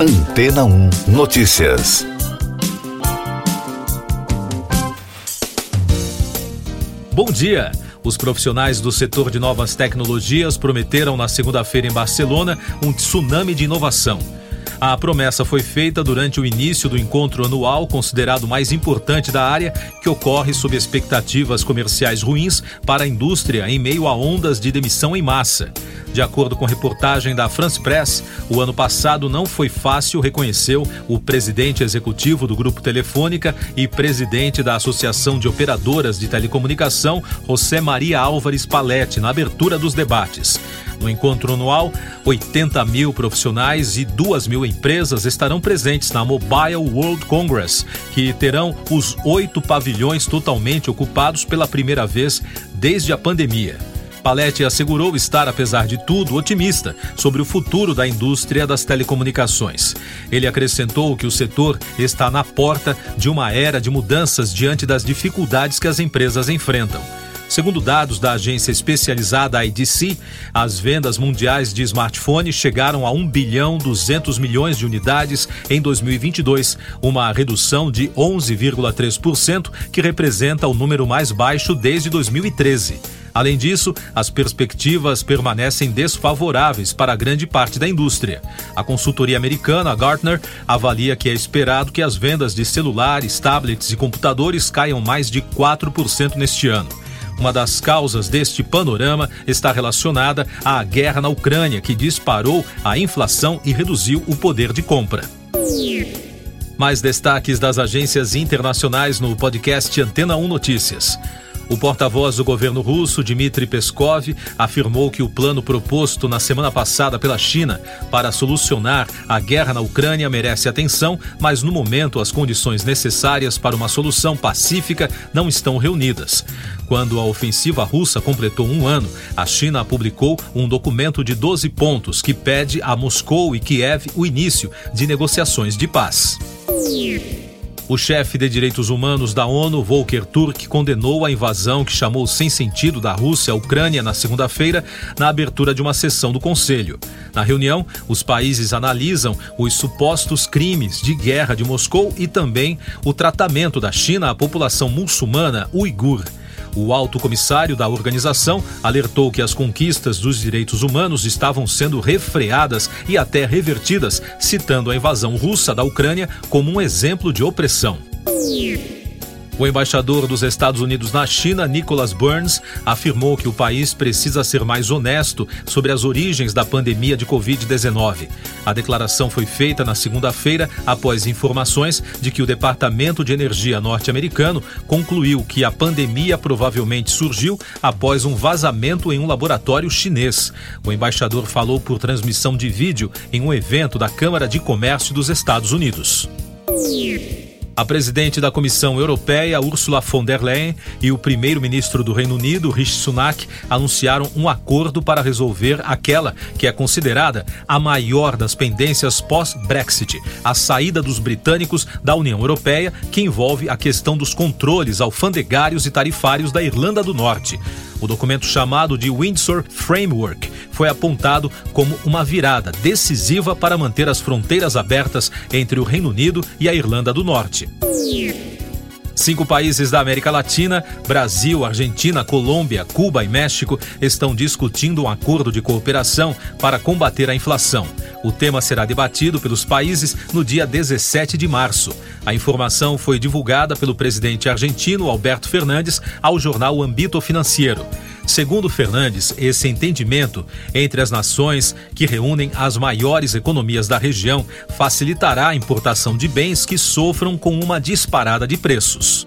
Antena 1 Notícias. Bom dia. Os profissionais do setor de novas tecnologias prometeram na segunda-feira em Barcelona um tsunami de inovação. A promessa foi feita durante o início do encontro anual, considerado mais importante da área, que ocorre sob expectativas comerciais ruins para a indústria em meio a ondas de demissão em massa. De acordo com reportagem da France Press, o ano passado não foi fácil, reconheceu o presidente executivo do Grupo Telefônica e presidente da Associação de Operadoras de Telecomunicação, José Maria Álvares Palete, na abertura dos debates. No encontro anual, 80 mil profissionais e 2 mil empresas estarão presentes na Mobile World Congress, que terão os oito pavilhões totalmente ocupados pela primeira vez desde a pandemia. Palete assegurou estar, apesar de tudo, otimista sobre o futuro da indústria das telecomunicações. Ele acrescentou que o setor está na porta de uma era de mudanças diante das dificuldades que as empresas enfrentam. Segundo dados da agência especializada IDC, as vendas mundiais de smartphones chegaram a 1 bilhão 200 milhões de unidades em 2022, uma redução de 11,3%, que representa o número mais baixo desde 2013. Além disso, as perspectivas permanecem desfavoráveis para grande parte da indústria. A consultoria americana Gartner avalia que é esperado que as vendas de celulares, tablets e computadores caiam mais de 4% neste ano. Uma das causas deste panorama está relacionada à guerra na Ucrânia, que disparou a inflação e reduziu o poder de compra. Mais destaques das agências internacionais no podcast Antena 1 Notícias. O porta-voz do governo russo, Dmitry Peskov, afirmou que o plano proposto na semana passada pela China para solucionar a guerra na Ucrânia merece atenção, mas no momento as condições necessárias para uma solução pacífica não estão reunidas. Quando a ofensiva russa completou um ano, a China publicou um documento de 12 pontos que pede a Moscou e Kiev o início de negociações de paz. O chefe de direitos humanos da ONU, Volker Turk, condenou a invasão que chamou sem sentido da Rússia à Ucrânia na segunda-feira, na abertura de uma sessão do Conselho. Na reunião, os países analisam os supostos crimes de guerra de Moscou e também o tratamento da China à população muçulmana uigur. O alto comissário da organização alertou que as conquistas dos direitos humanos estavam sendo refreadas e até revertidas, citando a invasão russa da Ucrânia como um exemplo de opressão. O embaixador dos Estados Unidos na China, Nicholas Burns, afirmou que o país precisa ser mais honesto sobre as origens da pandemia de Covid-19. A declaração foi feita na segunda-feira após informações de que o Departamento de Energia norte-americano concluiu que a pandemia provavelmente surgiu após um vazamento em um laboratório chinês. O embaixador falou por transmissão de vídeo em um evento da Câmara de Comércio dos Estados Unidos. A presidente da Comissão Europeia, Ursula von der Leyen, e o primeiro-ministro do Reino Unido, Rishi Sunak, anunciaram um acordo para resolver aquela que é considerada a maior das pendências pós-Brexit, a saída dos britânicos da União Europeia, que envolve a questão dos controles alfandegários e tarifários da Irlanda do Norte. O documento chamado de Windsor Framework foi apontado como uma virada decisiva para manter as fronteiras abertas entre o Reino Unido e a Irlanda do Norte. Cinco países da América Latina, Brasil, Argentina, Colômbia, Cuba e México, estão discutindo um acordo de cooperação para combater a inflação. O tema será debatido pelos países no dia 17 de março. A informação foi divulgada pelo presidente argentino Alberto Fernandes ao jornal Ambito Financeiro. Segundo Fernandes, esse entendimento entre as nações que reúnem as maiores economias da região facilitará a importação de bens que sofram com uma disparada de preços.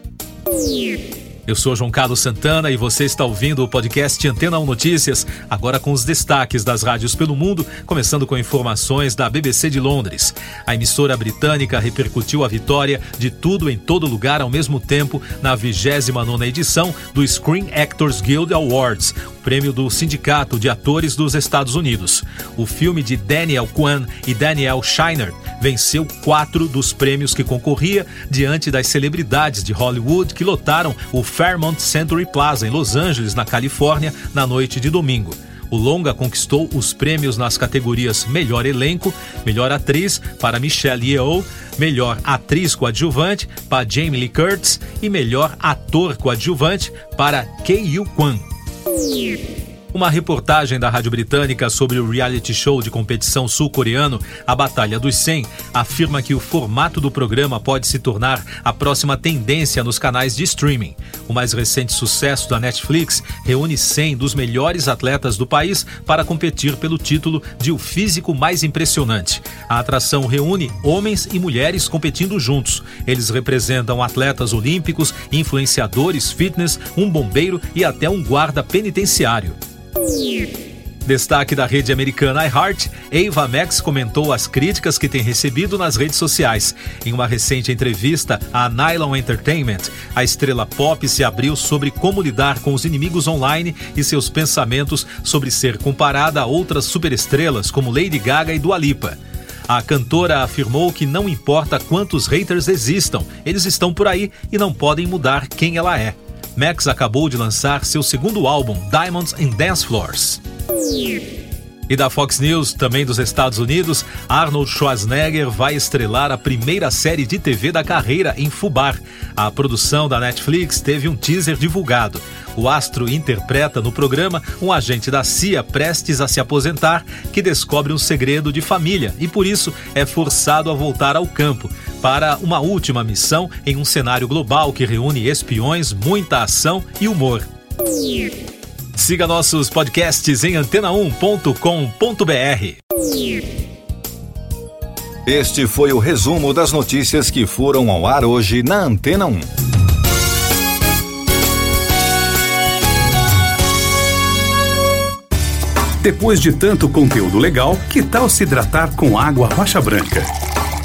Eu sou João Carlos Santana e você está ouvindo o podcast Antena 1 Notícias, agora com os destaques das rádios pelo mundo, começando com informações da BBC de Londres. A emissora britânica repercutiu a vitória de Tudo em Todo Lugar ao mesmo tempo na 29ª edição do Screen Actors Guild Awards, prêmio do Sindicato de Atores dos Estados Unidos. O filme de Daniel Kwan e Daniel Shiner venceu quatro dos prêmios que concorria diante das celebridades de Hollywood que lotaram o Fairmont Century Plaza em Los Angeles, na Califórnia, na noite de domingo. O longa conquistou os prêmios nas categorias Melhor Elenco, Melhor Atriz para Michelle Yeoh, Melhor Atriz Coadjuvante para Jamie Lee Curtis e Melhor Ator Coadjuvante para Kei Kwan. Uma reportagem da Rádio Britânica sobre o reality show de competição sul-coreano A Batalha dos 100 afirma que o formato do programa pode se tornar a próxima tendência nos canais de streaming. O mais recente sucesso da Netflix reúne 100 dos melhores atletas do país para competir pelo título de o físico mais impressionante. A atração reúne homens e mulheres competindo juntos. Eles representam atletas olímpicos, influenciadores, fitness, um bombeiro e até um guarda penitenciário. Destaque da rede americana iHeart, Ava Max comentou as críticas que tem recebido nas redes sociais. Em uma recente entrevista à Nylon Entertainment, a estrela pop se abriu sobre como lidar com os inimigos online e seus pensamentos sobre ser comparada a outras superestrelas como Lady Gaga e Dua Lipa. A cantora afirmou que não importa quantos haters existam, eles estão por aí e não podem mudar quem ela é. Max acabou de lançar seu segundo álbum, Diamonds and Dance Floors. E da Fox News, também dos Estados Unidos, Arnold Schwarzenegger vai estrelar a primeira série de TV da carreira em Fubar. A produção da Netflix teve um teaser divulgado. O astro interpreta no programa um agente da CIA prestes a se aposentar que descobre um segredo de família e por isso é forçado a voltar ao campo para uma última missão em um cenário global que reúne espiões, muita ação e humor. Siga nossos podcasts em antena1.com.br. Este foi o resumo das notícias que foram ao ar hoje na Antena 1. Depois de tanto conteúdo legal, que tal se hidratar com água rocha branca?